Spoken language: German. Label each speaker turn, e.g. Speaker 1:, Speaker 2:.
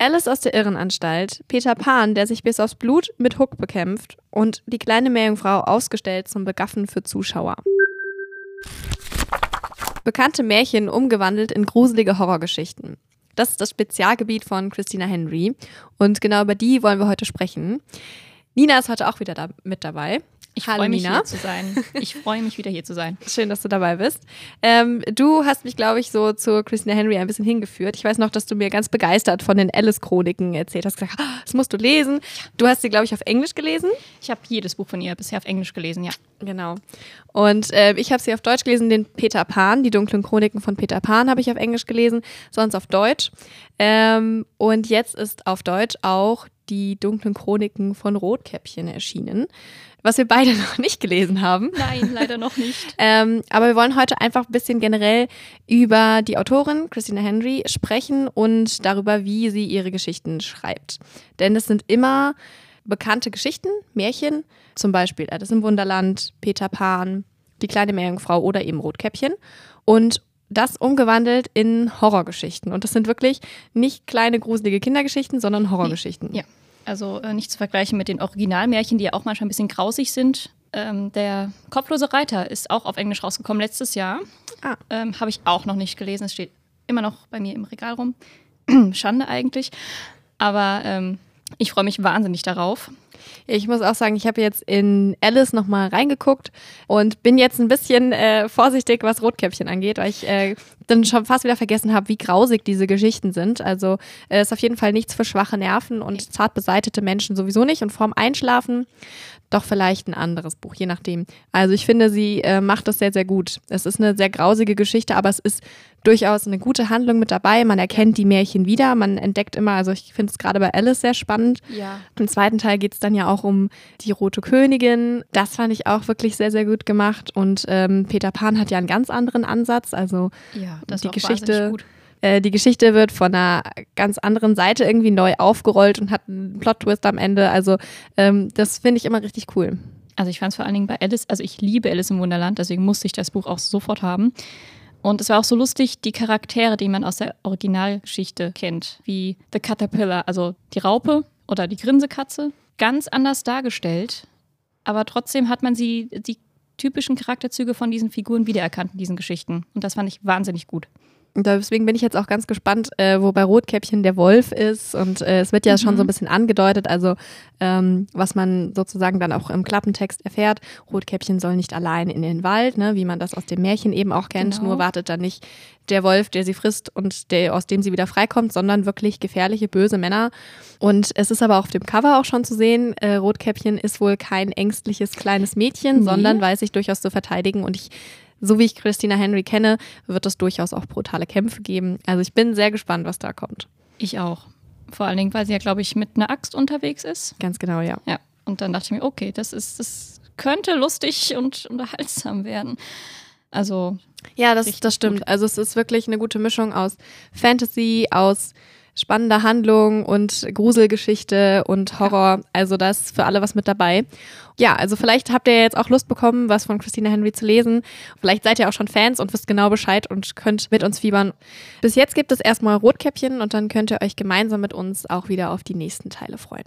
Speaker 1: Alice aus der Irrenanstalt, Peter Pan, der sich bis aufs Blut mit Hook bekämpft und die kleine Meerjungfrau ausgestellt zum Begaffen für Zuschauer. Bekannte Märchen umgewandelt in gruselige Horrorgeschichten. Das ist das Spezialgebiet von Christina Henry und genau über die wollen wir heute sprechen. Nina ist heute auch wieder da mit dabei.
Speaker 2: Ich freue mich, hier zu sein. Ich freue mich, wieder hier zu sein.
Speaker 1: Schön, dass du dabei bist. Ähm, du hast mich, glaube ich, so zu Christina Henry ein bisschen hingeführt. Ich weiß noch, dass du mir ganz begeistert von den Alice-Chroniken erzählt hast. Gesagt, ah, das musst du lesen. Du hast sie, glaube ich, auf Englisch gelesen.
Speaker 2: Ich habe jedes Buch von ihr bisher auf Englisch gelesen, ja.
Speaker 1: Genau. Und äh, ich habe sie auf Deutsch gelesen, den Peter Pan, die dunklen Chroniken von Peter Pan habe ich auf Englisch gelesen, sonst auf Deutsch. Ähm, und jetzt ist auf Deutsch auch die dunklen Chroniken von Rotkäppchen erschienen was wir beide noch nicht gelesen haben.
Speaker 2: Nein, leider noch nicht.
Speaker 1: ähm, aber wir wollen heute einfach ein bisschen generell über die Autorin Christina Henry sprechen und darüber, wie sie ihre Geschichten schreibt. Denn es sind immer bekannte Geschichten, Märchen, zum Beispiel Alice im Wunderland, Peter Pan, die kleine Meerjungfrau oder eben Rotkäppchen. Und das umgewandelt in Horrorgeschichten. Und das sind wirklich nicht kleine gruselige Kindergeschichten, sondern Horrorgeschichten.
Speaker 2: Ja. Also äh, nicht zu vergleichen mit den Originalmärchen, die ja auch manchmal ein bisschen grausig sind. Ähm, der Kopflose Reiter ist auch auf Englisch rausgekommen letztes Jahr. Ah. Ähm, Habe ich auch noch nicht gelesen. Es steht immer noch bei mir im Regal rum. Schande eigentlich. Aber ähm, ich freue mich wahnsinnig darauf.
Speaker 1: Ich muss auch sagen, ich habe jetzt in Alice nochmal reingeguckt und bin jetzt ein bisschen äh, vorsichtig, was Rotkäppchen angeht, weil ich äh, dann schon fast wieder vergessen habe, wie grausig diese Geschichten sind. Also äh, ist auf jeden Fall nichts für schwache Nerven und zart beseitete Menschen sowieso nicht. Und vorm Einschlafen doch vielleicht ein anderes Buch, je nachdem. Also ich finde, sie äh, macht das sehr, sehr gut. Es ist eine sehr grausige Geschichte, aber es ist durchaus eine gute Handlung mit dabei. Man erkennt die Märchen wieder, man entdeckt immer, also ich finde es gerade bei Alice sehr spannend.
Speaker 2: Ja.
Speaker 1: Im zweiten Teil geht es dann ja auch um die Rote Königin. Das fand ich auch wirklich sehr, sehr gut gemacht. Und ähm, Peter Pan hat ja einen ganz anderen Ansatz. Also
Speaker 2: ja, das
Speaker 1: die Geschichte. Äh, die Geschichte wird von einer ganz anderen Seite irgendwie neu aufgerollt und hat einen Plot-Twist am Ende. Also ähm, das finde ich immer richtig cool.
Speaker 2: Also ich fand es vor allen Dingen bei Alice, also ich liebe Alice im Wunderland, deswegen musste ich das Buch auch sofort haben. Und es war auch so lustig, die Charaktere, die man aus der Originalgeschichte kennt, wie The Caterpillar, also die Raupe oder die Grinsekatze, ganz anders dargestellt. Aber trotzdem hat man sie, die typischen Charakterzüge von diesen Figuren wiedererkannt in diesen Geschichten. Und das fand ich wahnsinnig gut.
Speaker 1: Und deswegen bin ich jetzt auch ganz gespannt, äh, wo bei Rotkäppchen der Wolf ist. Und äh, es wird ja mhm. schon so ein mhm. bisschen angedeutet, also ähm, was man sozusagen dann auch im Klappentext erfährt. Rotkäppchen soll nicht allein in den Wald, ne, wie man das aus dem Märchen eben auch kennt. Genau. Nur wartet dann nicht der Wolf, der sie frisst und der, aus dem sie wieder freikommt, sondern wirklich gefährliche, böse Männer. Und es ist aber auf dem Cover auch schon zu sehen, äh, Rotkäppchen ist wohl kein ängstliches kleines Mädchen, nee. sondern weiß sich durchaus zu verteidigen. Und ich so wie ich Christina Henry kenne, wird es durchaus auch brutale Kämpfe geben. Also ich bin sehr gespannt, was da kommt.
Speaker 2: Ich auch. Vor allen Dingen, weil sie ja, glaube ich, mit einer Axt unterwegs ist.
Speaker 1: Ganz genau, ja.
Speaker 2: Ja. Und dann dachte ich mir, okay, das ist, das könnte lustig und unterhaltsam werden. Also.
Speaker 1: Ja, das, das stimmt. Gut. Also es ist wirklich eine gute Mischung aus Fantasy, aus spannender Handlung und Gruselgeschichte und Horror. Also da ist für alle was mit dabei. Ja, also vielleicht habt ihr jetzt auch Lust bekommen, was von Christina Henry zu lesen. Vielleicht seid ihr auch schon Fans und wisst genau Bescheid und könnt mit uns fiebern. Bis jetzt gibt es erstmal Rotkäppchen und dann könnt ihr euch gemeinsam mit uns auch wieder auf die nächsten Teile freuen.